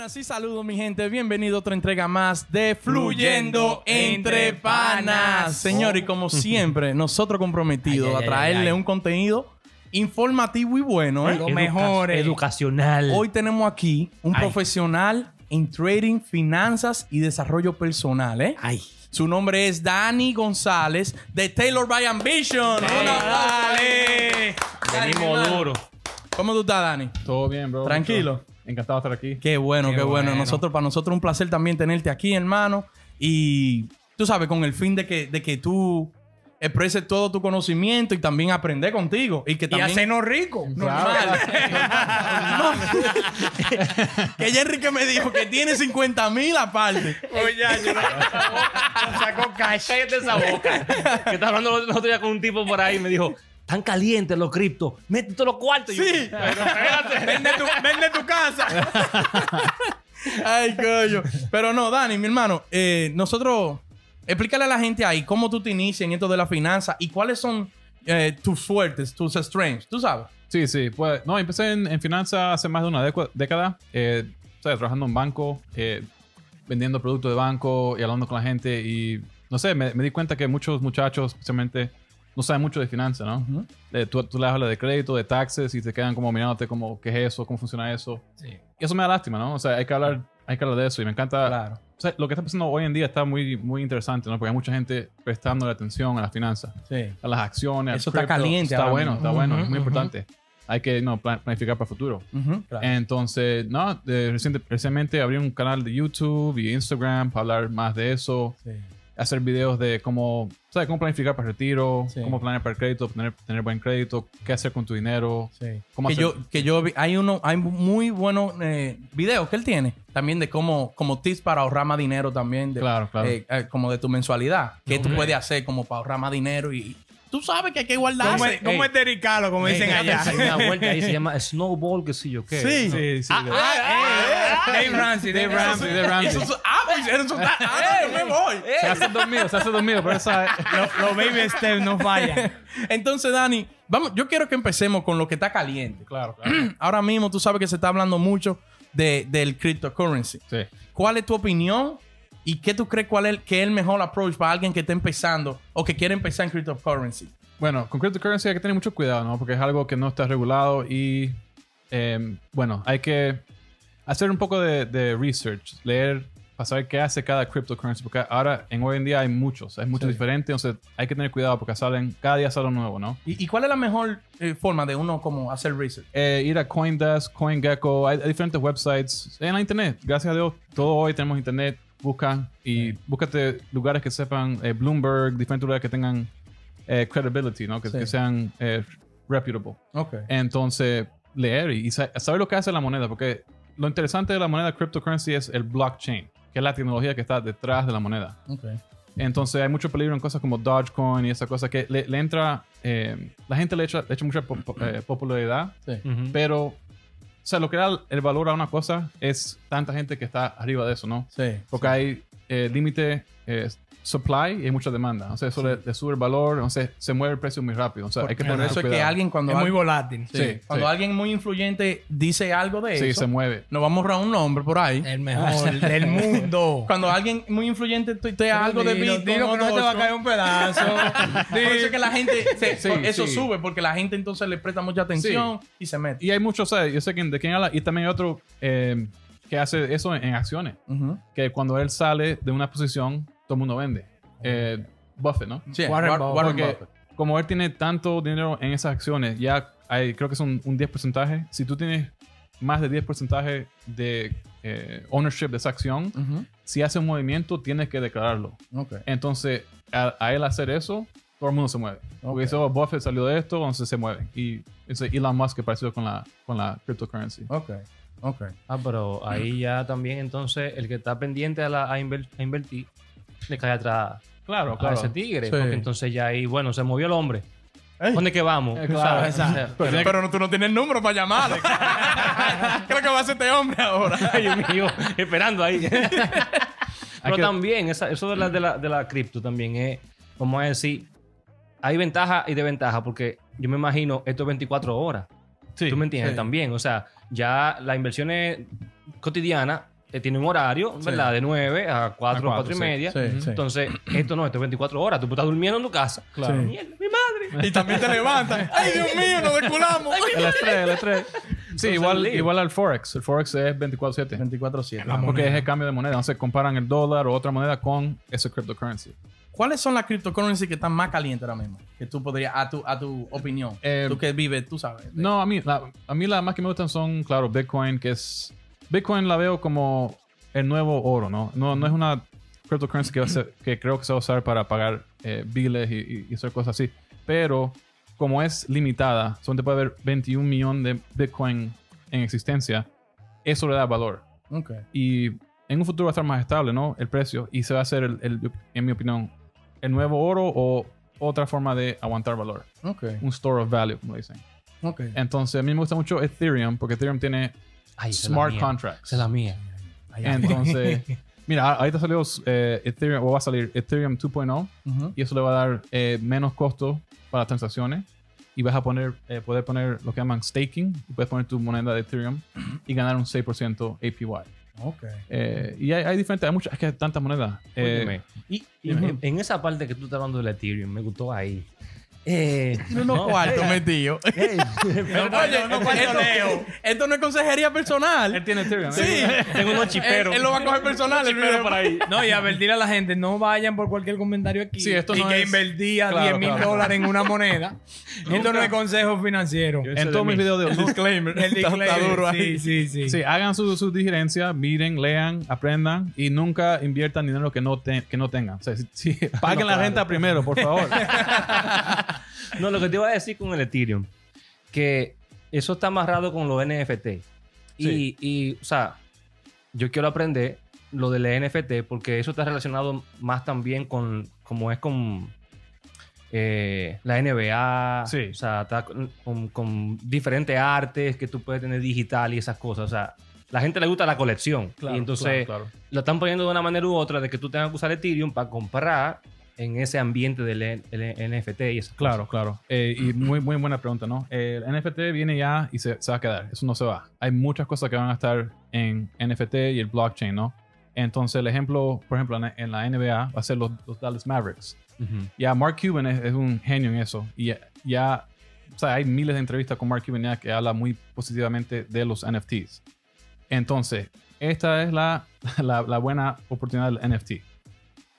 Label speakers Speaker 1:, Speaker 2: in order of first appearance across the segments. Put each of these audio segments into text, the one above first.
Speaker 1: buenas y saludos, mi gente. Bienvenido a otra entrega más de Fluyendo entre Panas. Señor, y como siempre, nosotros comprometidos
Speaker 2: Ay, ay,
Speaker 1: a
Speaker 2: ay,
Speaker 1: traerle
Speaker 2: ay.
Speaker 1: un contenido informativo y bueno, ¿eh?
Speaker 2: Educa-
Speaker 3: mejor, eh.
Speaker 2: Educacional.
Speaker 1: Hoy tenemos aquí un
Speaker 2: Ay.
Speaker 1: profesional en trading, finanzas y desarrollo personal, ¿eh?
Speaker 2: Ay.
Speaker 1: Su nombre es Dani González de Taylor by Ambition. Un aplauso.
Speaker 3: Dale.
Speaker 1: Dani, mi
Speaker 2: Venimos
Speaker 1: hermano.
Speaker 2: duro.
Speaker 1: ¿Cómo tú estás, Dani?
Speaker 4: Todo bien, bro.
Speaker 1: Tranquilo.
Speaker 4: Encantado de estar aquí.
Speaker 1: Qué bueno, qué,
Speaker 3: Qué
Speaker 1: bueno.
Speaker 3: bueno.
Speaker 1: Nosotros, para nosotros un placer también tenerte aquí, hermano. Y tú sabes, con el fin de que, de que tú expreses todo tu conocimiento y también aprender contigo. Y que
Speaker 3: Y
Speaker 1: también...
Speaker 3: hacernos ricos.
Speaker 1: Normal. No. que ya Enrique me dijo que tiene 50 mil aparte.
Speaker 3: Oye, yo no, saco cash.
Speaker 2: Cállate esa boca. que estaba hablando el otro día con un tipo por ahí y me dijo, tan calientes los criptos, métete los cuartos. Yo,
Speaker 1: Sí.
Speaker 2: Pero espérate.
Speaker 3: Vende tu, vende tu casa.
Speaker 1: Ay, coño. Pero no, Dani, mi hermano, eh, nosotros, explícale a la gente ahí cómo tú te inicias en esto de la finanza y cuáles son eh, tus fuertes, tus strengths, tú sabes.
Speaker 4: Sí, sí. Pues, no, empecé en, en finanzas hace más de una década. Eh, o sea, trabajando en banco, eh, vendiendo productos de banco y hablando con la gente. Y, no sé, me, me di cuenta que muchos muchachos, especialmente, no saben mucho de finanzas, ¿no?
Speaker 1: Ujú.
Speaker 4: Eh, tú, tú les hablas de crédito, de taxes y te quedan como mirándote como, ¿qué es eso? ¿Cómo funciona eso? Y eso me da lástima, ¿no? O sea, hay que hablar, hay que hablar de eso y me encanta...
Speaker 1: Claro.
Speaker 4: O sea, lo que está pasando hoy en día está muy, muy interesante, ¿no? Porque hay mucha gente prestando atención a las finanzas.
Speaker 1: Sí.
Speaker 4: a las acciones.
Speaker 1: Eso está caliente
Speaker 4: Está bueno, está bueno, es muy importante. Hay que no, plan- planificar para el futuro.
Speaker 1: Ujú, claro.
Speaker 4: Entonces, no, de- reciente- recientemente abrí un canal de YouTube y Instagram para hablar más de eso,
Speaker 1: Sí.
Speaker 4: Hacer videos de cómo, ¿sabes? cómo planificar para el retiro,
Speaker 1: Sí.
Speaker 4: cómo planear para el crédito, tener, tener buen crédito, qué hacer con tu dinero.
Speaker 1: Sí.
Speaker 4: ¿Cómo
Speaker 1: que
Speaker 4: hacer-
Speaker 1: yo, que yo vi, hay uno, hay muy buenos eh, videos que él tiene también de cómo, como tips para ahorrar más dinero también, de,
Speaker 4: Claro, claro.
Speaker 1: eh, eh, como de tu mensualidad, que tú puedes hacer como para ahorrar más dinero y tú sabes que hay que
Speaker 3: ¿Cómo
Speaker 1: guardarse.
Speaker 3: es, cómo es dericalo, como dicen allá?
Speaker 2: Hay una vuelta ahí, se llama Snowball, qué sé yo qué.
Speaker 1: Sí.
Speaker 4: Sí, sí.
Speaker 1: Ah, ah, ah, ah,
Speaker 3: Dave Ramsey, Dave
Speaker 1: Eso
Speaker 3: Ramsey.
Speaker 1: sí,
Speaker 4: Dave Ramsey.
Speaker 1: eso sí- ah, pues eso está- ah, me voy.
Speaker 4: se hace dormido, se hace dormido, pero esa
Speaker 3: Los, los baby steps no fallan.
Speaker 1: Entonces, Dani, vamos, yo quiero que empecemos con lo que está caliente.
Speaker 4: Claro, claro.
Speaker 1: Ahora mismo tú sabes que se está hablando mucho de, del cryptocurrency.
Speaker 4: Sí.
Speaker 1: ¿Cuál es tu opinión y qué tú crees cuál es, que es el mejor approach para alguien que está empezando o que quiere empezar en cryptocurrency?
Speaker 4: Bueno, con cryptocurrency hay que tener mucho cuidado, ¿no? Porque es algo que no está regulado y, eh, bueno, hay que hacer un poco de, de research, leer para saber qué hace cada cryptocurrency, porque ahora, en hoy en día hay muchos, hay muchos
Speaker 1: Sí.
Speaker 4: diferentes, entonces hay que tener cuidado porque salen, cada día sale uno nuevo, ¿no?
Speaker 1: ¿Y, y cuál es la mejor eh, forma de uno como hacer research?
Speaker 4: Eh, ir a Coindesk, CoinGecko, hay, hay diferentes websites en la internet. Gracias a Dios, todo hoy tenemos internet. Busca y búscate lugares que sepan eh, Bloomberg, diferentes lugares que tengan eh, credibility, ¿no? Que,
Speaker 1: Sí.
Speaker 4: que sean eh, reputable.
Speaker 1: Ok.
Speaker 4: Entonces, leer y, y sa- saber lo que hace la moneda, porque lo interesante de la moneda cryptocurrency es el blockchain, que es la tecnología que está detrás de la moneda.
Speaker 1: Ok.
Speaker 4: Entonces, hay mucho peligro en cosas como Dogecoin y esa cosa que le, le entra, eh, la gente le echa, le echa mucha po- po- eh, popularidad,
Speaker 1: Sí.
Speaker 4: Pero, o sea, lo que da el valor a una cosa es tanta gente que está arriba de eso, ¿no?
Speaker 1: Sí.
Speaker 4: Porque hay eh, límite eh, supply y hay mucha demanda. O sea, eso le, le sube el valor, entonces se mueve el precio muy rápido. O sea, hay que tener
Speaker 1: eso es que
Speaker 4: cuidado.
Speaker 1: alguien cuando,
Speaker 3: Es muy volátil.
Speaker 1: sí,
Speaker 4: Sí,
Speaker 1: cuando
Speaker 4: sí.
Speaker 1: alguien muy influyente dice algo de
Speaker 4: Sí,
Speaker 1: eso,
Speaker 4: se mueve.
Speaker 1: nos vamos a ahorrar un nombre por ahí.
Speaker 3: El mejor del mundo.
Speaker 1: Cuando alguien muy influyente tuitea algo de Bitcoin
Speaker 3: dilo
Speaker 1: o
Speaker 3: que no te va a caer un pedazo.
Speaker 1: Por eso es que la gente, se-
Speaker 4: Sí,
Speaker 1: eso
Speaker 4: sí.
Speaker 1: sube, porque la gente entonces le presta mucha atención y se mete.
Speaker 4: Y hay muchos, o sea, yo sé quién- de quién habla, y también hay otro eh, que hace eso en, en acciones.
Speaker 1: Ujú.
Speaker 4: Que cuando él sale de una posición, todo el mundo vende. Eh, Buffett, ¿no?
Speaker 1: Sí,
Speaker 3: Warren Buffett.
Speaker 1: Warren
Speaker 4: Porque
Speaker 1: Buffett.
Speaker 4: como él tiene tanto dinero en esas acciones, ya hay, creo que son un 10%. Si tú tienes más de 10% de eh, ownership de esa acción, si hace un movimiento, tienes que declararlo.
Speaker 1: Ok.
Speaker 4: Entonces, a, a él hacer eso, todo el mundo se mueve.
Speaker 1: Ok.
Speaker 4: Porque eso, Buffett salió de esto, entonces se mueve. Y ese Elon Musk que pareció con la, con la cryptocurrency.
Speaker 1: Ok. Ok.
Speaker 2: Ah, pero ahí ya también entonces el que está pendiente a, la, a, inver- a invertir le cae atrás
Speaker 4: Claro,
Speaker 2: a
Speaker 4: claro.
Speaker 2: ese tigre.
Speaker 1: Sí.
Speaker 2: Porque entonces ya ahí, bueno, se movió el hombre.
Speaker 1: Ey.
Speaker 2: ¿Dónde que vamos?
Speaker 4: Eh, claro, exacto.
Speaker 1: Pero, pero no- tú no tienes el número para llamarle. ¿Qué es lo que va a hacer este hombre ahora?
Speaker 2: Ay, Dios mío, esperando ahí. Pero
Speaker 4: que-
Speaker 2: también, esa- eso de la, de la, de la cripto también es, vamos a decir, hay ventaja y desventaja, porque yo me imagino esto es 24 horas.
Speaker 4: Sí,
Speaker 2: ¿Tú me entiendes?
Speaker 1: sí.
Speaker 2: También, o sea, ya las inversiones cotidiana eh, tiene un horario, ¿verdad? De 9 a 4,
Speaker 4: A cuatro,
Speaker 2: 4 y
Speaker 4: sí.
Speaker 2: media.
Speaker 1: Sí, sí.
Speaker 2: Entonces, esto no, esto es 24 horas. Tú estás durmiendo en tu casa.
Speaker 4: Claro.
Speaker 1: Sí.
Speaker 2: Mierda, mi madre.
Speaker 1: Y también te levantan. ¡Ay, Dios mío, nos desculamos!
Speaker 4: El estrés, el estrés. Sí,
Speaker 2: Entonces,
Speaker 4: igual, igual al Forex. El Forex es 24-7.
Speaker 1: 24-7.
Speaker 4: Porque es el cambio de moneda. Entonces comparan el dólar o otra moneda con ese cryptocurrency.
Speaker 1: ¿Cuáles son las cryptocurrencies que están más calientes ahora mismo? Que tú podrías, a tu, a tu opinión.
Speaker 4: Eh,
Speaker 1: tú que vives, tú sabes.
Speaker 4: No, a mí, la, a mí las más que me gustan son, claro, Bitcoin, que es... Bitcoin la veo como el nuevo oro, ¿no? No, no es una cryptocurrency que, va a ser- que creo que se va a usar para pagar eh, biles y, y- hacer cosas así. Pero como es limitada, donde puede haber 21 millones de Bitcoin en existencia, eso le da valor.
Speaker 1: Ok.
Speaker 4: Y en un futuro va a estar más estable, ¿no? El precio. Y se va a hacer, el, el- en mi opinión, el nuevo oro o otra forma de aguantar valor.
Speaker 1: Ok.
Speaker 4: Un store of value, como dicen.
Speaker 1: Ok.
Speaker 4: Entonces, a mí me gusta mucho Ethereum porque Ethereum tiene
Speaker 2: Ay,
Speaker 4: smart contracts.
Speaker 2: Esa es la mía.
Speaker 4: Entonces, mira, ahorita salió eh, Ethereum, o va a salir Ethereum 2.0
Speaker 1: Ujú.
Speaker 4: y eso le va a dar eh, menos costo para las transacciones y vas a poner, eh, poder poner lo que llaman staking y puedes poner tu moneda de Ethereum y ganar un 6% APY.
Speaker 1: Ok.
Speaker 4: Eh, y hay, hay diferentes, hay muchas, es que hay tantas monedas. Eh,
Speaker 1: y
Speaker 2: en, en esa parte que tú estás hablando del Ethereum, me gustó ahí. Eh,
Speaker 1: Tiene unos cuartos metidos.
Speaker 2: Ey,
Speaker 1: Oye,
Speaker 3: no
Speaker 1: esto,
Speaker 3: Leo.
Speaker 1: esto no es consejería personal.
Speaker 4: él tiene Ethereum.
Speaker 1: Sí.
Speaker 4: ¿eh?
Speaker 2: tengo unos
Speaker 1: Él,
Speaker 2: chiperos.
Speaker 1: él lo va a coger personal. el video.
Speaker 2: por ahí.
Speaker 3: No, y advertir a la gente, no vayan por cualquier comentario aquí.
Speaker 4: Sí, esto
Speaker 3: y
Speaker 4: no
Speaker 3: que
Speaker 4: es-
Speaker 3: invertía
Speaker 4: Claro,
Speaker 3: 10 mil
Speaker 4: claro.
Speaker 3: dólares en una moneda. esto no es consejo financiero.
Speaker 4: En todos mis videos de
Speaker 1: Disclaimer.
Speaker 3: El
Speaker 1: Está- está
Speaker 3: disclaimer,
Speaker 1: duro ahí.
Speaker 3: Sí, sí, sí.
Speaker 4: Sí, hagan sus su diligencias, miren, lean, aprendan y nunca inviertan dinero que no, te- que no tengan. O sea, si- si- paguen la renta primero, por favor.
Speaker 2: No, lo que te iba a decir con el Ethereum, que eso está amarrado con los NFT. Y,
Speaker 4: Sí.
Speaker 2: y, o sea, yo quiero aprender lo del NFT porque eso está relacionado más también con, como es con eh, la NBA,
Speaker 4: Sí.
Speaker 2: o sea, está con, diferentes artes que tú puedes tener digital y esas cosas. O sea, la gente le gusta la colección. y entonces
Speaker 4: claro, claro.
Speaker 2: lo están poniendo de una manera u otra de que tú tengas que usar Ethereum para comprar en ese ambiente del el NFT y esas
Speaker 4: Claro, claro. Eh, y muy, muy buena pregunta, ¿no? El NFT viene ya y se, se va a quedar. Eso no se va. Hay muchas cosas que van a estar en NFT y el blockchain, ¿no? Entonces, el ejemplo, por ejemplo, en- la NBA va a ser los, los Dallas Mavericks.
Speaker 2: Ujú.
Speaker 4: Ya Mark Cuban es, es un genio en eso. Y ya, ya, o sea, hay miles de entrevistas con Mark Cuban ya que habla muy positivamente de los NFTs. Entonces, esta es la, la, la buena oportunidad del NFT.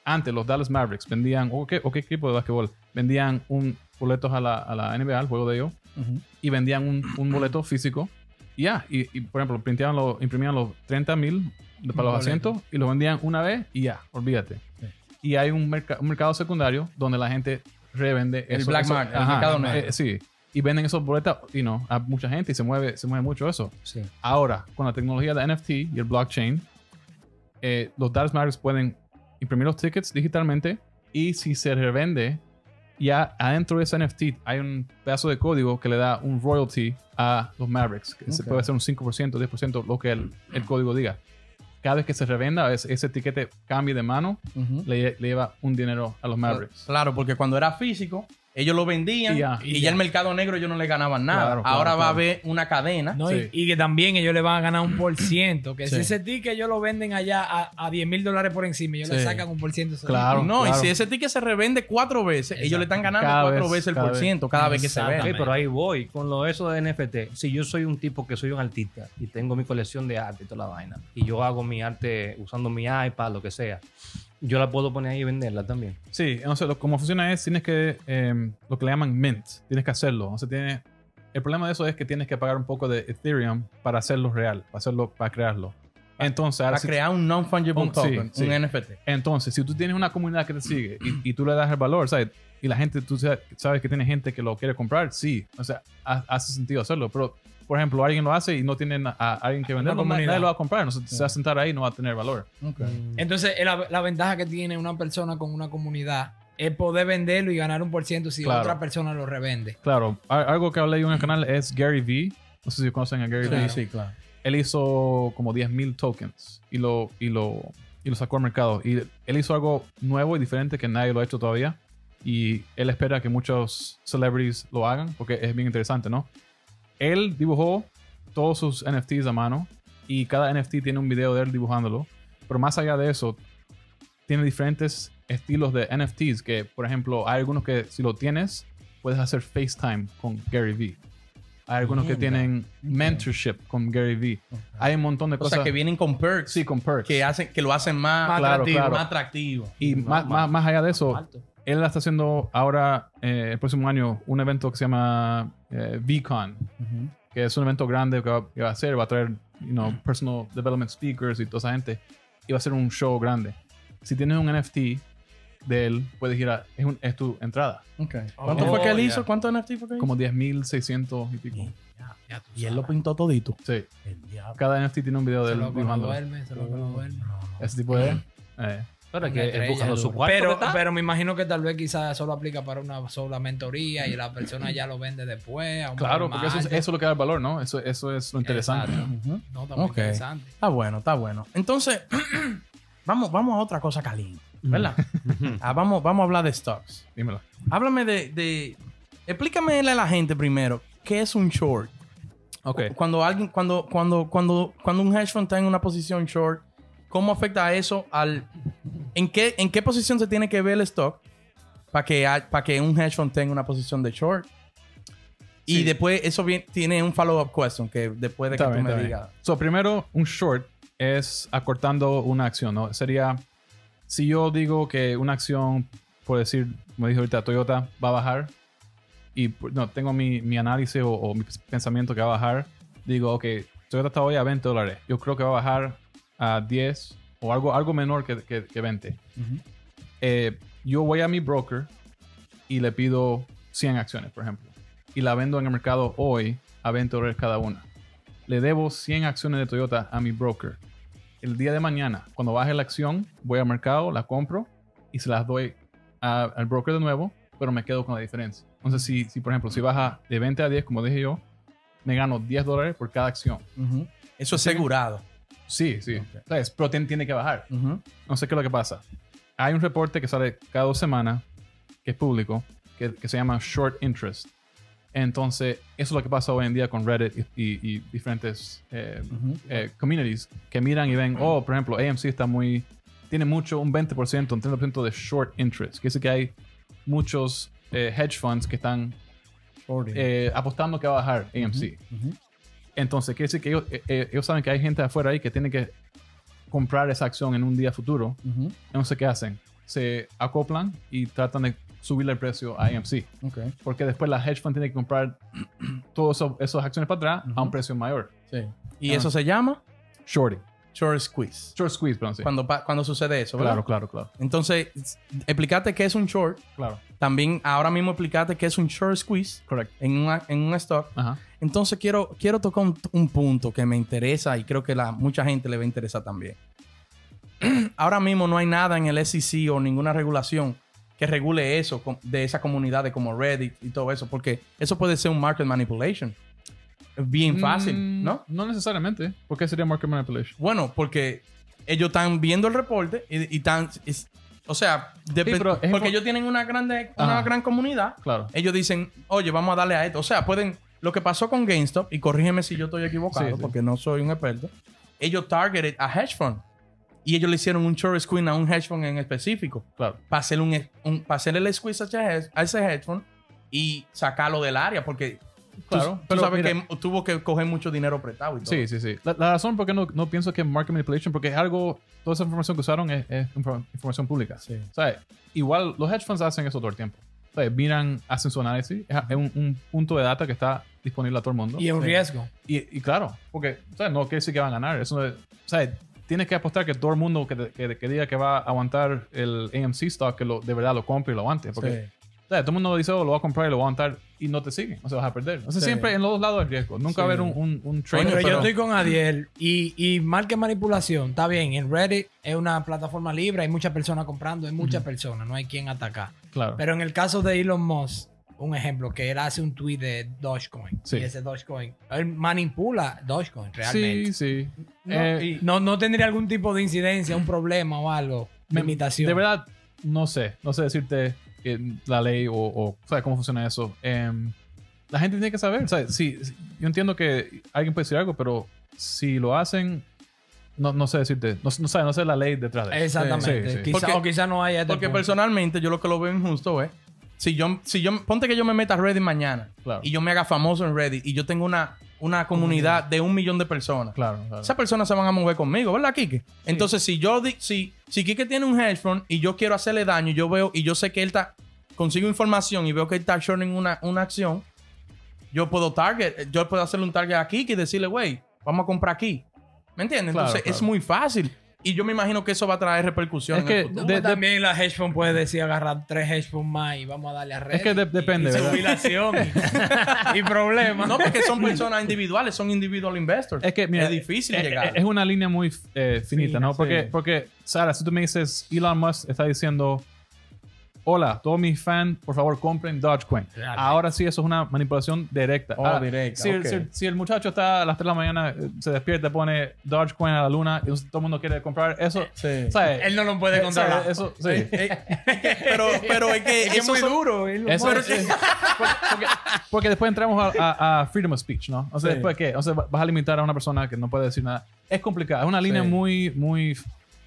Speaker 4: Antes, los Dallas Mavericks vendían, o qué, o qué equipo de basquetbol, vendían un boletos a la, a la NBA, al juego de ellos,
Speaker 1: Ujú.
Speaker 4: y vendían un, un boleto físico. Y ya, y, y, por ejemplo, printaban los- imprimían los 30 mil para los asientos y los vendían una vez y ya, olvídate.
Speaker 1: Sí.
Speaker 4: Y hay un, un mercado secundario donde la gente revende
Speaker 1: El black market, el mercado negro.
Speaker 4: eh, sí. Y venden esos boletos y no, a mucha gente y se mueve, se mueve mucho eso.
Speaker 2: Sí.
Speaker 4: Ahora, con la tecnología de NFT y el blockchain, eh, los Dallas Mavericks pueden imprimir los tickets digitalmente y si se revende, ya adentro de ese NFT hay un pedazo de código que le da un royalty a los Mavericks. Que se
Speaker 1: Ok.
Speaker 4: puede ser un 5%, 10%, lo que el, el código diga. Cada vez que se revenda, ese, etiquete cambie de mano,
Speaker 1: Ujú.
Speaker 4: le, le lleva un dinero a los Mavericks.
Speaker 1: Claro, porque cuando era físico, ellos lo vendían
Speaker 4: Y ya.
Speaker 3: Y ya.
Speaker 1: el mercado negro ellos no le ganaban nada.
Speaker 4: Claro, claro,
Speaker 1: Ahora va a haber una cadena.
Speaker 3: No, y-
Speaker 4: Sí.
Speaker 3: y, que también ellos le van a ganar un por ciento. Que
Speaker 1: Sí.
Speaker 3: si ese ticket ellos lo venden allá a, a 10 mil dólares por encima, ellos le sacan un por ciento.
Speaker 4: Claro.
Speaker 1: no,
Speaker 4: claro.
Speaker 1: y si ese ticket se revende cuatro veces, ellos le están ganando
Speaker 4: Cada
Speaker 1: cuatro
Speaker 4: vez,
Speaker 1: veces el por ciento cada vez que se vende.
Speaker 2: Pero ahí voy con lo eso de NFT. Si yo soy un tipo que soy un artista y tengo mi colección de arte y toda la vaina, y yo hago mi arte usando mi iPad, lo que sea, yo la puedo poner ahí y venderla también.
Speaker 4: Sí, entonces lo, como funciona es, tienes que, eh, lo que le llaman mint, tienes que hacerlo. O sea, tiene, el problema de eso es que tienes que pagar un poco de Ethereum para hacerlo real, para hacerlo, para crearlo. Entonces,
Speaker 1: Para
Speaker 4: si-
Speaker 1: crear un non-fungible
Speaker 4: Un- sí,
Speaker 1: token,
Speaker 4: sí.
Speaker 1: un NFT.
Speaker 4: entonces, si tú tienes una comunidad que te sigue y, y tú le das el valor, ¿sabes? Y la gente, tú sa- sabes que tiene gente que lo quiere comprar, sí. O sea, ha- hace sentido hacerlo. Pero, por ejemplo, alguien lo hace y no tiene a, a alguien que venderlo,
Speaker 3: comunidad.
Speaker 4: nadie lo va a comprar. No se, va a sentar ahí y no va a tener valor.
Speaker 1: Ok.
Speaker 3: Entonces, la, la ventaja que tiene una persona con una comunidad es poder venderlo y ganar un por ciento si
Speaker 4: Claro.
Speaker 3: otra persona lo revende.
Speaker 4: Claro, algo que hablé yo en el canal es Gary Vee. No sé si conocen a Gary Vee.
Speaker 1: Sí, sí, claro.
Speaker 4: él hizo como 10.000 tokens y lo, y, lo, y lo sacó al mercado. Y él hizo algo nuevo y diferente que nadie lo ha hecho todavía. Y él espera que muchos celebrities lo hagan porque es bien interesante, ¿no? Él dibujó todos sus NFTs a mano y cada NFT tiene un video de él dibujándolo. Pero más allá de eso, tiene diferentes estilos de NFTs que, por ejemplo, hay algunos que si lo tienes, puedes hacer FaceTime con Gary Vee. Hay algunos que
Speaker 1: Mierda.
Speaker 4: tienen mentorship con Gary Vee. Hay un montón de
Speaker 1: O
Speaker 4: cosas.
Speaker 1: sea, que vienen con perks.
Speaker 4: Sí, con perks.
Speaker 1: que, hacen, que lo hacen más,
Speaker 4: Claro,
Speaker 1: atractivo.
Speaker 4: claro.
Speaker 1: Más atractivo.
Speaker 4: Y más, más, más allá de eso, él está haciendo ahora, eh, el próximo año, un evento que se llama eh, VCon, que es un evento grande que va, que va a hacer, va a traer, you know, personal development speakers y toda esa gente, y va a ser un show grande. Si tienes un NFT de él, puedes ir a, es, un- es tu entrada,
Speaker 1: Okay. ¿Cuánto
Speaker 3: Oh,
Speaker 1: fue que él
Speaker 3: ya.
Speaker 1: hizo? ¿Cuánto NFT fue que hizo?
Speaker 4: como 10.600 y pico.
Speaker 1: Y él lo pintó todito.
Speaker 4: Sí,
Speaker 1: El
Speaker 4: cada NFT tiene un video de
Speaker 3: Se
Speaker 4: él
Speaker 3: lo no duerme, se lo no duerme.
Speaker 4: Ese tipo de... eh,
Speaker 2: Pero es que buscando su cuarto.
Speaker 3: Pero, me imagino que tal vez quizás solo aplica para una sola mentoría y la persona ya lo vende después. A un
Speaker 4: claro, porque eso es, eso es lo que da el valor, ¿no? Eso, eso es lo interesante.
Speaker 1: Ujú.
Speaker 3: No, está muy interesante.
Speaker 1: Está bueno, está bueno. Entonces, vamos, vamos a otra cosa caliente, ¿verdad? Ah, vamos, vamos a hablar de stocks.
Speaker 4: Dímelo.
Speaker 1: Háblame de, de... Explícame a la gente primero, ¿qué es un short?
Speaker 4: Ok.
Speaker 1: Cuando alguien, cuando, cuando, cuando, cuando un hedge fund está en una posición short, ¿cómo afecta eso al... ¿En qué, en qué posición se tiene que ver el stock para que, para que un hedge fund tenga una posición de short? Y
Speaker 4: Sí.
Speaker 1: después eso bien, tiene un follow-up question que después de que tú me digas.
Speaker 4: So, primero, un short es acortando una acción, ¿no? Sería, si yo digo que una acción, por decir, como dije ahorita, Toyota va a bajar, y no, tengo mi, mi análisis o, o mi pensamiento que va a bajar, digo, ok, Toyota está hoy a 20 dólares, yo creo que va a bajar a 10 o algo, algo menor que, que, que 20. Eh, yo voy a mi broker y le pido 100 acciones, por ejemplo, y la vendo en el mercado hoy a 20 dólares cada una le debo 100 acciones de Toyota a mi broker. El día de mañana, cuando baje la acción, voy al mercado, la compro y se las doy a- al broker de nuevo, pero me quedo con la diferencia. Entonces, si, si por ejemplo, si baja de 20 a 10, como dije yo, me gano 10 dólares por cada acción.
Speaker 1: Ujú. Eso es asegurado.
Speaker 4: Sí, sí.
Speaker 1: Ok.
Speaker 4: ¿Sabes? Pero tiene, que bajar.
Speaker 1: Ujú.
Speaker 4: No sé qué es lo que pasa. Hay un reporte que sale cada dos semanas, que es público, que, que se llama Short Interest. Entonces, eso es lo que pasa hoy en día con Reddit y, y- y diferentes eh, eh, communities que miran y ven, oh, por ejemplo, AMC está muy, tiene mucho, un 20%, un 30% de short interest. Quiere decir que hay muchos eh, hedge funds que están apostando que va a bajar AMC. Entonces, quiere decir que ellos, eh, eh, ellos saben que hay gente afuera ahí que tiene que comprar esa acción en un día futuro.
Speaker 1: Ujú.
Speaker 4: Entonces, ¿qué hacen? Se acoplan y tratan de subirle el precio a AMC. Porque después la hedge fund tiene que comprar todas esas acciones para atrás a un precio mayor.
Speaker 1: Sí. Y
Speaker 4: Ah.
Speaker 1: eso se llama
Speaker 4: Shorting.
Speaker 1: short squeeze.
Speaker 4: Short squeeze, perdón, sí.
Speaker 1: Cuando, cuando sucede eso, ¿verdad?
Speaker 4: Claro, claro, claro.
Speaker 1: Entonces, explícate qué es un short.
Speaker 4: Claro.
Speaker 1: También ahora mismo explícate qué es un short squeeze
Speaker 4: Correcto.
Speaker 1: en, una- en un stock.
Speaker 4: Ajá.
Speaker 1: Entonces quiero, quiero tocar un, un punto que me interesa y creo que la mucha gente le va a interesar también. Ahora mismo no hay nada en el SEC o ninguna regulación que regule eso de esa comunidad de como Reddit y todo eso, porque eso puede ser un market manipulation. Bien fácil,
Speaker 4: Mm,
Speaker 1: ¿no?
Speaker 4: No necesariamente. ¿Por qué sería market manipulation?
Speaker 1: Bueno, porque ellos están viendo el reporte y, y están... es- o sea,
Speaker 4: pero es
Speaker 1: porque ellos tienen una, grande, una
Speaker 4: Ajá.
Speaker 1: gran comunidad
Speaker 4: Claro.
Speaker 1: ellos dicen, oye, vamos a darle a esto. O sea, pueden. Lo que pasó con GameStop, y corrígeme si yo estoy equivocado,
Speaker 4: Sí, sí.
Speaker 1: porque no soy un experto. Ellos targeted a hedge fund. Y ellos le hicieron un short squeeze a un hedge fund en específico.
Speaker 4: Claro.
Speaker 1: Para hacer, un, un- para hacerle el squeeze a ese, hedge- fund y sacarlo del área. Porque
Speaker 4: Claro,
Speaker 1: tú, tú
Speaker 4: pero
Speaker 1: sabes
Speaker 4: mira-
Speaker 1: que tuvo que coger mucho dinero prestado y todo.
Speaker 4: Sí, sí, sí. La, la razón por qué no, no pienso que market manipulation, porque es algo, toda esa información que usaron es, es infor- información pública.
Speaker 1: Sí.
Speaker 4: O sea, igual los hedge funds hacen eso todo el tiempo. O sea, miran, hacen su análisis, es, un, un punto de data que está disponible a todo el mundo.
Speaker 3: Y es un
Speaker 1: Sí.
Speaker 3: riesgo.
Speaker 4: Y, y claro, porque o sea, no quiere decir que van a ganar. Eso, es- o sea, tienes que apostar que todo el mundo que, que, que diga que va a aguantar el AMC stock, que lo, de verdad lo compre y lo aguante. Porque
Speaker 1: Sí.
Speaker 4: O sea, todo el mundo dice, oh, lo va a comprar y lo va a aguantar y no te sigue. O sea, vas a perder. O sea,
Speaker 1: Sí.
Speaker 4: siempre en los dos lados es riesgo. Nunca va a
Speaker 1: Sí.
Speaker 4: haber un, un, un trader.
Speaker 3: pero, yo estoy con Adiel y, y mal que manipulación, está bien, en Reddit es una plataforma libre, hay muchas personas comprando, hay muchas personas, no hay quien atacar.
Speaker 4: Claro.
Speaker 3: Pero en el caso de Elon Musk, un ejemplo, que él hace un tweet de Dogecoin
Speaker 4: Sí.
Speaker 3: y ese Dogecoin, él manipula Dogecoin realmente.
Speaker 4: Sí, sí.
Speaker 3: No,
Speaker 4: Eh,
Speaker 3: no, no tendría algún tipo de incidencia, un problema o algo, limitación.
Speaker 4: De verdad, no sé. No sé decirte la ley o, o ¿sabes cómo funciona eso. Em, la gente tiene que saber. ¿sabes? Sí, sí, yo entiendo que alguien puede decir algo, pero si lo hacen, no, no sé decirte, no, no sé, no sé la ley detrás de eso.
Speaker 3: Exactamente.
Speaker 4: Sí, sí.
Speaker 3: Quizá,
Speaker 1: Porque-
Speaker 3: o quizá no haya este
Speaker 1: Porque
Speaker 3: punto.
Speaker 1: personalmente yo lo que lo veo injusto es... Si yo, si yo... Ponte que yo me meta a Reddit mañana.
Speaker 4: Claro.
Speaker 1: Y yo me haga famoso en Reddit. Y yo tengo una, una comunidad de un millón de personas.
Speaker 4: Claro, claro.
Speaker 1: Esas personas se van a mover conmigo, ¿verdad, Kike? Entonces, si yo si, si Kike tiene un hedge fund y yo quiero hacerle daño, y yo veo y yo sé que él está consigo información y veo que él está shorting una, una acción, yo puedo target, yo puedo hacerle un target a Kike y decirle, güey, vamos a comprar aquí. ¿Me entiendes?
Speaker 4: Claro,
Speaker 1: Entonces, es muy fácil. Y yo me imagino que eso va a traer repercusiones.
Speaker 4: Es
Speaker 1: en el
Speaker 4: de-
Speaker 3: también la hedge fund puede decir agarrar tres hedge funds más y vamos a darle a red.
Speaker 4: Es que de- depende,
Speaker 3: y, y, y problemas.
Speaker 1: No, porque son personas individuales, son individual investors.
Speaker 4: Es que, mira,
Speaker 1: es difícil
Speaker 4: es,
Speaker 1: llegar.
Speaker 4: es una línea muy eh, finita, ¿no?
Speaker 1: sí.
Speaker 4: Porque, porque, Sara, si tú me dices, Elon Musk está diciendo, hola, todos mis fans, por favor, compren Dogecoin.
Speaker 3: Claro.
Speaker 4: Ahora sí, eso es una manipulación directa.
Speaker 1: Oh,
Speaker 4: Ahora,
Speaker 1: directa,
Speaker 4: Si, el-
Speaker 1: ok.
Speaker 4: si el- si el muchacho está a las 3 de la mañana, eh, se despierta, pone Dogecoin a la luna, y todo el mundo quiere comprar eso,
Speaker 1: Sí.
Speaker 4: ¿sabes?
Speaker 3: Él no lo puede
Speaker 4: Eh,
Speaker 3: controlar.
Speaker 4: Eso, sí.
Speaker 1: Pero, pero es que,
Speaker 3: es que es
Speaker 1: esos
Speaker 3: muy
Speaker 1: son-
Speaker 3: duro.
Speaker 4: Eso
Speaker 3: puede-
Speaker 4: es- porque, porque- porque después entramos a, a- a freedom of speech, ¿no? O sea,
Speaker 1: Sí.
Speaker 4: después qué? O sea, vas a limitar a una persona que no puede decir nada. Es complicado. Es una línea
Speaker 1: Sí.
Speaker 4: muy, muy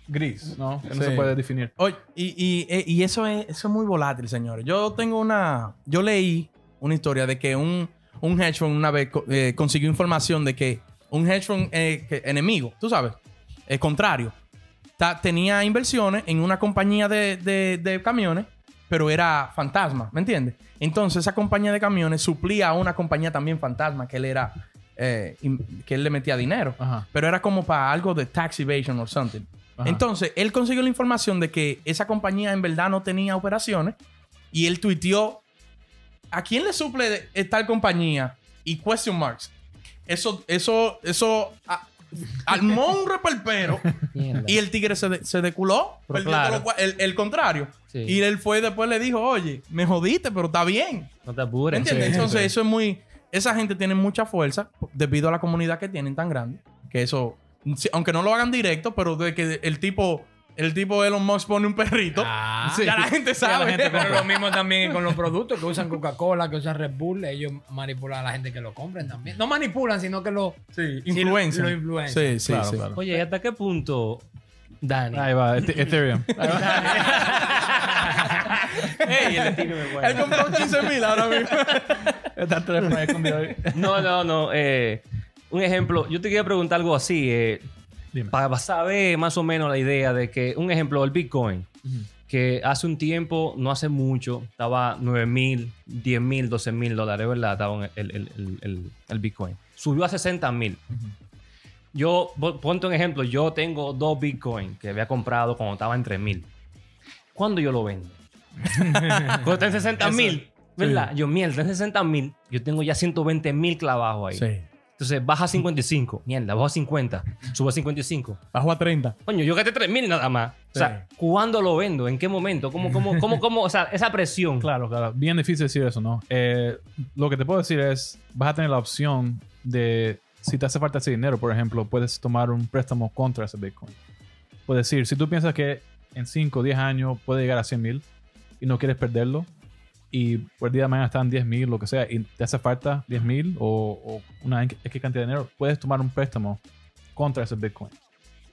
Speaker 4: gris, ¿no? Que no
Speaker 1: Sí.
Speaker 4: se puede definir.
Speaker 1: Oye, y, y- eh, y eso, es, eso es muy volátil, señores. Yo tengo una. Yo leí una historia de que un, un hedge fund una vez eh, consiguió información de que un hedge fund eh, que- enemigo, tú sabes, el contrario, ta- tenía inversiones en una compañía de, de- de camiones, pero era fantasma, ¿me entiendes? Entonces esa compañía de camiones suplía a una compañía también fantasma que él era. eh, que él le metía dinero.
Speaker 4: Ajá.
Speaker 1: Pero era como para algo de tax evasion or something.
Speaker 4: Ajá.
Speaker 1: Entonces, él consiguió la información de que esa compañía en verdad no tenía operaciones y él tuiteó ¿a quién le suple tal compañía? Y question marks. Eso, eso, eso armó un reperpero
Speaker 2: Mierda.
Speaker 1: y el tigre se, de- se deculó. Perdió
Speaker 2: claro.
Speaker 1: todo el, el contrario.
Speaker 2: Sí.
Speaker 1: Y él fue después le dijo, oye, me jodiste, pero está bien.
Speaker 2: No te
Speaker 1: ¿Me
Speaker 2: apures.
Speaker 1: entiendes?
Speaker 4: Sí,
Speaker 1: Entonces,
Speaker 4: sí.
Speaker 1: eso es muy. Esa gente tiene mucha fuerza debido a la comunidad que tienen tan grande. Que eso, aunque no lo hagan directo, pero de que el tipo, el tipo Elon Musk pone un perrito,
Speaker 3: Ah,
Speaker 1: ya la gente
Speaker 4: la
Speaker 1: sabe.
Speaker 4: gente
Speaker 3: Pero lo mismo también con los productos que usan Coca-Cola, que usan Red Bull. Ellos manipulan a la gente que lo compren también. No manipulan, sino que lo,
Speaker 1: sí,
Speaker 3: sí,
Speaker 1: influencia.
Speaker 3: lo influencian.
Speaker 1: Sí, sí,
Speaker 4: Claro,
Speaker 1: sí.
Speaker 4: claro.
Speaker 2: Oye, ¿y hasta qué punto, Dani?
Speaker 4: Ahí va, Eth- Ethereum.
Speaker 2: Ey, el Ethereum es bueno.
Speaker 1: Él compró 15 mil ahora mismo.
Speaker 4: Está ahí.
Speaker 2: No, no, no. eh, un ejemplo, yo te quería preguntar algo así, eh, para saber más o menos la idea de que, un ejemplo, el Bitcoin, que hace un tiempo, no hace mucho, estaba 9 mil, 10 mil, 12 mil dólares, ¿verdad? Estaba el, el- el- el- Bitcoin. Subió a 60 mil. Yo, po- ponte un ejemplo, yo tengo dos Bitcoin que había comprado cuando estaba en 3 mil. ¿Cuándo yo lo vendo? Cuando está en 60 mil, ¿verdad? Yo, mierda, está en 60 mil, yo tengo ya 120 mil clavados ahí.
Speaker 1: Sí.
Speaker 2: Entonces baja a 55. Mierda, baja a 50. Sube a 55.
Speaker 1: Bajó a 30.
Speaker 2: Coño, yo gasté 3 mil nada más. O sea, ¿cuándo lo vendo? ¿En qué momento? ¿Cómo, cómo, cómo, cómo? O sea, esa presión.
Speaker 4: Claro, claro. Bien difícil decir eso, ¿no? Eh, lo que te puedo decir es, vas a tener la opción de, si te hace falta ese dinero, por ejemplo, puedes tomar un préstamo contra ese Bitcoin. Puedes decir, si tú piensas que en 5 o 10 años puede llegar a 100 mil y no quieres perderlo, y por el día de mañana están 10 mil, lo que sea, y te hace falta 10 mil o, o una X cantidad de dinero, puedes tomar un préstamo contra ese Bitcoin.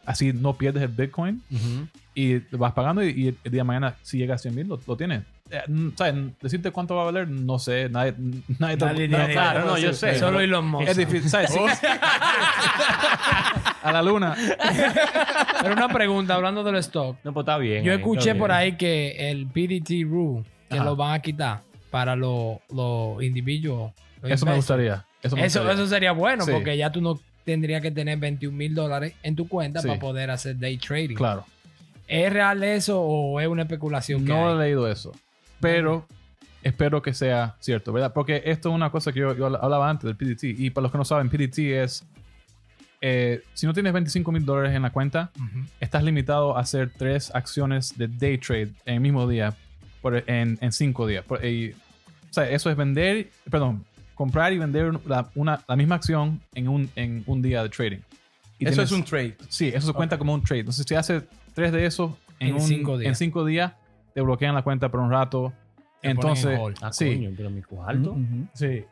Speaker 4: Así no pierdes el Bitcoin
Speaker 2: Ujú.
Speaker 4: y vas pagando y, y el día de mañana si llega a 100 mil lo, lo tienes. Eh, ¿sabes? Decirte cuánto va a valer, no sé, nadie, nadie, te-
Speaker 3: Nadie-
Speaker 4: nadie-
Speaker 3: nadie-
Speaker 2: claro, no, yo sé.
Speaker 3: Solo Elon Musk.
Speaker 4: Es difícil, ¿sabes? Sí. a la luna.
Speaker 3: Pero una pregunta, hablando del stock.
Speaker 2: No, pues está bien.
Speaker 3: Yo
Speaker 2: ahí,
Speaker 3: escuché por ahí que el PDT rule, que
Speaker 4: Ajá.
Speaker 3: lo van a quitar para los los individuos. los
Speaker 4: Eso me gustaría. Eso, me
Speaker 3: Eso,
Speaker 4: gustaría.
Speaker 3: eso sería bueno,
Speaker 4: Sí.
Speaker 3: porque ya tú no tendrías que tener 21 mil dólares en tu cuenta
Speaker 4: Sí.
Speaker 3: para poder hacer day trading.
Speaker 4: Claro.
Speaker 3: ¿Es real eso o es una especulación
Speaker 4: No he leído eso. Pero espero que sea cierto, ¿verdad? Porque esto es una cosa que yo, yo hablaba antes del PDT. Y para los que no saben, PDT es... eh, si no tienes 25 mil dólares en la cuenta, estás limitado a hacer tres acciones de day trade en el mismo día, por, en, en cinco días. Por- y, o sea, eso es vender, perdón, comprar y vender la, una, la misma acción en un, en un día de trading. Y
Speaker 1: Eso
Speaker 4: tienes-
Speaker 1: es un trade.
Speaker 4: Sí, eso se cuenta como un trade. Entonces, si haces tres de esos en,
Speaker 3: En
Speaker 4: un-
Speaker 3: cinco días.
Speaker 4: en cinco días, te bloquean la cuenta por un rato.
Speaker 3: Te ponen en
Speaker 4: Entonces,
Speaker 3: hold.
Speaker 2: Ah,
Speaker 4: sí,
Speaker 2: coño, pero mi cuarto.
Speaker 4: Sí.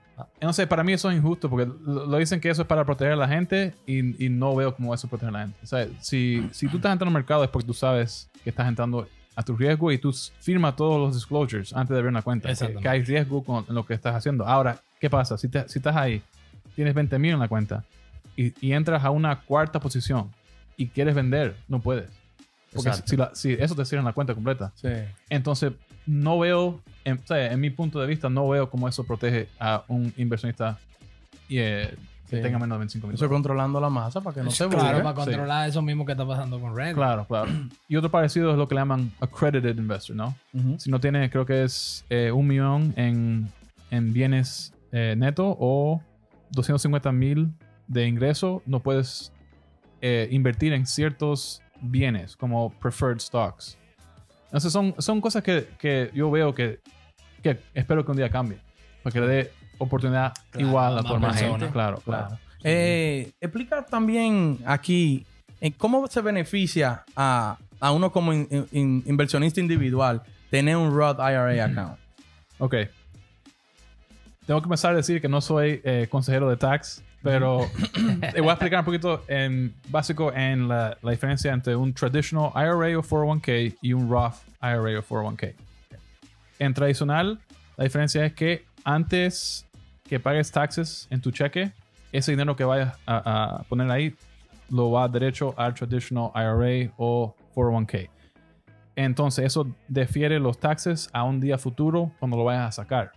Speaker 4: no sé, para mí eso es injusto porque lo, lo dicen que eso es para proteger a la gente y, y no veo cómo eso protege a la gente. O sea, si, si tú estás entrando al mercado es porque tú sabes que estás entrando a tu riesgo y tú firmas todos los disclosures antes de abrir una cuenta. Que,
Speaker 3: Exactamente.
Speaker 4: que hay riesgo con lo que estás haciendo. Ahora, ¿qué pasa? Si, te- si estás ahí, tienes 20 mil en la cuenta y, y entras a una cuarta posición y quieres vender, no puedes. Porque
Speaker 2: Exacto.
Speaker 4: si, la- si eso te cierra la cuenta completa.
Speaker 1: Sí.
Speaker 4: Entonces, no veo, en, o sea, en mi punto de vista, no veo cómo eso protege a un inversionista y, eh, que
Speaker 1: Sí.
Speaker 4: tenga menos de 25 mil.
Speaker 1: Eso controlando la masa para que no se
Speaker 3: Claro,
Speaker 1: burle.
Speaker 3: para controlar eso mismo que está pasando con Reddit.
Speaker 4: Claro, claro. Y otro parecido es lo que le llaman accredited investor, ¿no? Si no tienes, creo que es eh, un millón en, en bienes eh, neto o 250 mil de ingreso, no puedes eh, invertir en ciertos bienes como preferred stocks. Entonces son, son cosas que, que yo veo que, que espero que un día cambie. Para que le dé oportunidad
Speaker 3: Claro,
Speaker 4: igual a
Speaker 3: más
Speaker 4: la
Speaker 3: personas.
Speaker 4: gente. Claro, claro.
Speaker 1: Eh, explica también aquí eh, cómo se beneficia a, a uno como in- in- inversionista individual tener un Roth IRA account.
Speaker 4: Ok. Tengo que empezar a decir que no soy eh, consejero de tax, pero te voy a explicar un poquito en básico en la, la diferencia entre un traditional IRA o 401k y un Roth IRA o 401k. En tradicional, la diferencia es que antes que pagues taxes en tu cheque, ese dinero que vayas a, a poner ahí lo va derecho al traditional IRA o 401k. Entonces, eso defiere los taxes a un día futuro cuando lo vayas a sacar.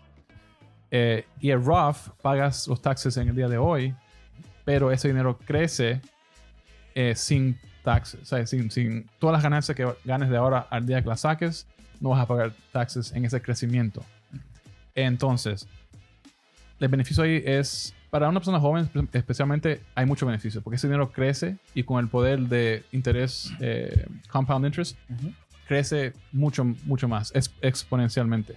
Speaker 4: Eh, y el Roth pagas los taxes en el día de hoy, pero ese dinero crece eh, sin taxes. O sea, sin, sin todas las ganancias que ganes de ahora al día que las saques, no vas a pagar taxes en ese crecimiento. Entonces, el beneficio ahí es, para una persona joven especialmente, hay mucho beneficio, porque ese dinero crece y con el poder de interés, eh, compound interest, crece mucho, mucho más, es, exponencialmente.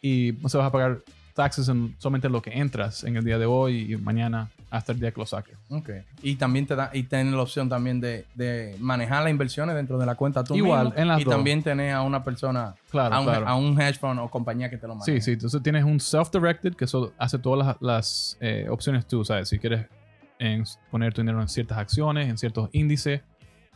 Speaker 4: Y no se vas a pagar taxes en solamente lo que entras en el día de hoy y mañana hasta el día que lo saques.
Speaker 1: Ok. Y también te da, y tener la opción también de, de manejar las inversiones dentro de la cuenta tú
Speaker 4: Igual,
Speaker 1: mismo.
Speaker 4: en las
Speaker 1: y
Speaker 4: dos.
Speaker 1: también tener a una persona,
Speaker 4: Claro,
Speaker 1: a, un,
Speaker 4: claro.
Speaker 1: a un hedge fund o compañía que te lo maneje.
Speaker 4: Sí, sí. Entonces tienes un self-directed que eso hace todas las, las, eh, opciones tú, ¿sabes? Si quieres en- poner tu dinero en ciertas acciones, en ciertos índices,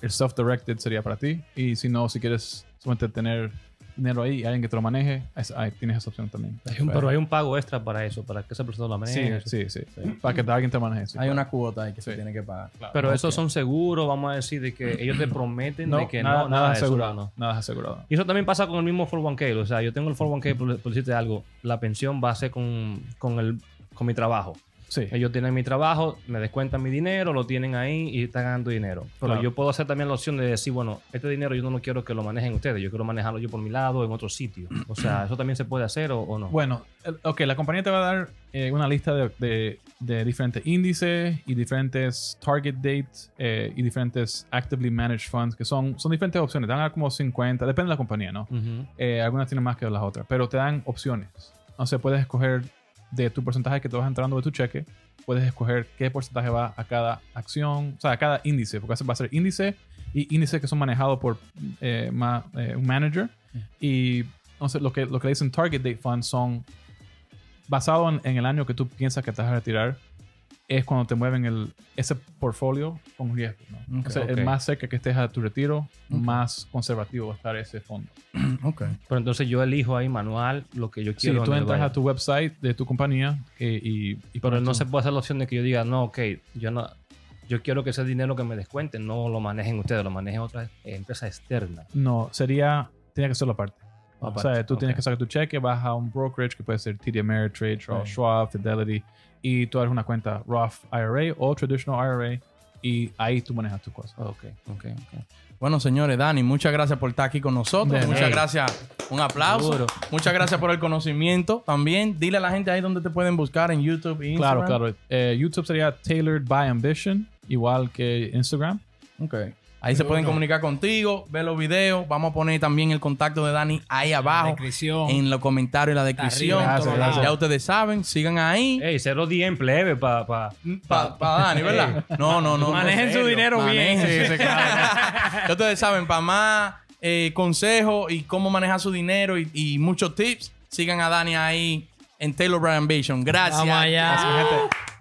Speaker 4: el self-directed sería para ti. Y si no, si quieres solamente tener dinero ahí y alguien que te lo maneje, es- ahí tienes esa opción también.
Speaker 2: Hay un- pero hay un pago extra para eso, para que esa persona lo
Speaker 4: Sí,
Speaker 2: maneje.
Speaker 4: sí, sí, Para que alguien te maneje. sí,
Speaker 1: Hay
Speaker 4: claro.
Speaker 1: una cuota ahí que se
Speaker 4: Sí.
Speaker 1: tiene que pagar.
Speaker 4: Claro.
Speaker 2: Pero esos son seguros, vamos a decir, de que ellos te prometen
Speaker 4: No,
Speaker 2: de que
Speaker 4: nada,
Speaker 2: no,
Speaker 4: nada,
Speaker 2: nada,
Speaker 4: es
Speaker 2: de eso,
Speaker 4: asegurado.
Speaker 2: no, no.
Speaker 4: Nada es asegurado.
Speaker 2: Y eso también pasa con el mismo 401k. O sea, yo tengo el 401k, por, por decirte algo, la pensión va a ser con, con, el, con mi trabajo.
Speaker 4: Sí.
Speaker 2: Ellos tienen mi trabajo, me descuentan mi dinero, lo tienen ahí y están ganando dinero. Pero
Speaker 4: Claro.
Speaker 2: yo puedo hacer también la opción de decir, bueno, este dinero yo no lo quiero que lo manejen ustedes, yo quiero manejarlo yo por mi lado en otro sitio. O sea, ¿eso también se puede hacer o, o no?
Speaker 4: Bueno, ok, la compañía te va a dar eh, una lista de, de- de diferentes índices y diferentes target dates eh, y diferentes actively managed funds, que son, son diferentes opciones. Te van a dar como 50, depende de la compañía, ¿no?
Speaker 2: Ujú.
Speaker 4: Eh, algunas tienen más que las otras, pero te dan opciones. O sea, puedes escoger de tu porcentaje que te vas entrando de tu cheque, puedes escoger qué porcentaje va a cada acción, o sea, a cada índice, porque va a ser índice y índices que son manejados por eh, ma- eh, un manager. Y entonces lo que, lo que le dicen target date funds son basados en, en el año que tú piensas que te vas a retirar. Es cuando te mueven el, ese portfolio con riesgo. ¿no?
Speaker 1: Ok,
Speaker 4: o sea,
Speaker 2: ok.
Speaker 4: el más cerca que estés a tu retiro,
Speaker 1: Ok.
Speaker 4: más conservativo va a estar ese fondo.
Speaker 1: Ok.
Speaker 2: Pero entonces yo elijo ahí manual lo que yo
Speaker 4: Sí,
Speaker 2: quiero.
Speaker 4: tú
Speaker 2: donde
Speaker 4: entras
Speaker 2: vaya.
Speaker 4: a tu website de tu compañía eh, y, y
Speaker 2: Pero no
Speaker 4: tu-
Speaker 2: se puede hacer la opción de que yo diga, no, ok, yo no. Yo quiero que ese dinero que me descuenten no lo manejen ustedes, lo manejen otras empresas externas.
Speaker 4: No, sería... Tiene que ser la parte. O sea, tú
Speaker 2: ok.
Speaker 4: tienes que sacar tu cheque, vas a un brokerage que puede ser TD Ameritrade, Charles
Speaker 1: Sí.
Speaker 4: Schwab, Fidelity, y tú abres una cuenta Roth IRA o Traditional IRA y ahí tú manejas tus cosas.
Speaker 2: Ok, ok, ok.
Speaker 1: Bueno, señores, Dani, muchas gracias por estar aquí con nosotros.
Speaker 4: De
Speaker 1: muchas gracias. Un aplauso.
Speaker 2: Seguro.
Speaker 1: Muchas gracias por el conocimiento también. Dile a la gente ahí donde te pueden buscar en YouTube e
Speaker 4: Claro,
Speaker 1: Instagram.
Speaker 4: claro. Eh, YouTube sería Tailored by Ambition, igual que Instagram.
Speaker 1: Ok. Ahí se pueden comunicar contigo, ver los videos. Vamos a poner también el contacto de Dani ahí abajo.
Speaker 3: Descripción.
Speaker 1: En los comentarios y la descripción.
Speaker 3: arriba,
Speaker 4: en todos lados.
Speaker 1: Ya ustedes saven, sigan ahí.
Speaker 2: Ey, cero día en plebe para. Pa,
Speaker 1: Para Dani, ¿verdad? No, no, no.
Speaker 3: Manejen
Speaker 1: no,
Speaker 3: su
Speaker 1: serio.
Speaker 3: dinero bien.
Speaker 1: Manejen. Ya ustedes saben, para más eh, consejos y cómo manejar su dinero y, y muchos tips, sigan a Dani ahí en Taylor Brand Vision. Gracias.
Speaker 3: Vamos allá.
Speaker 4: Gracias, gente.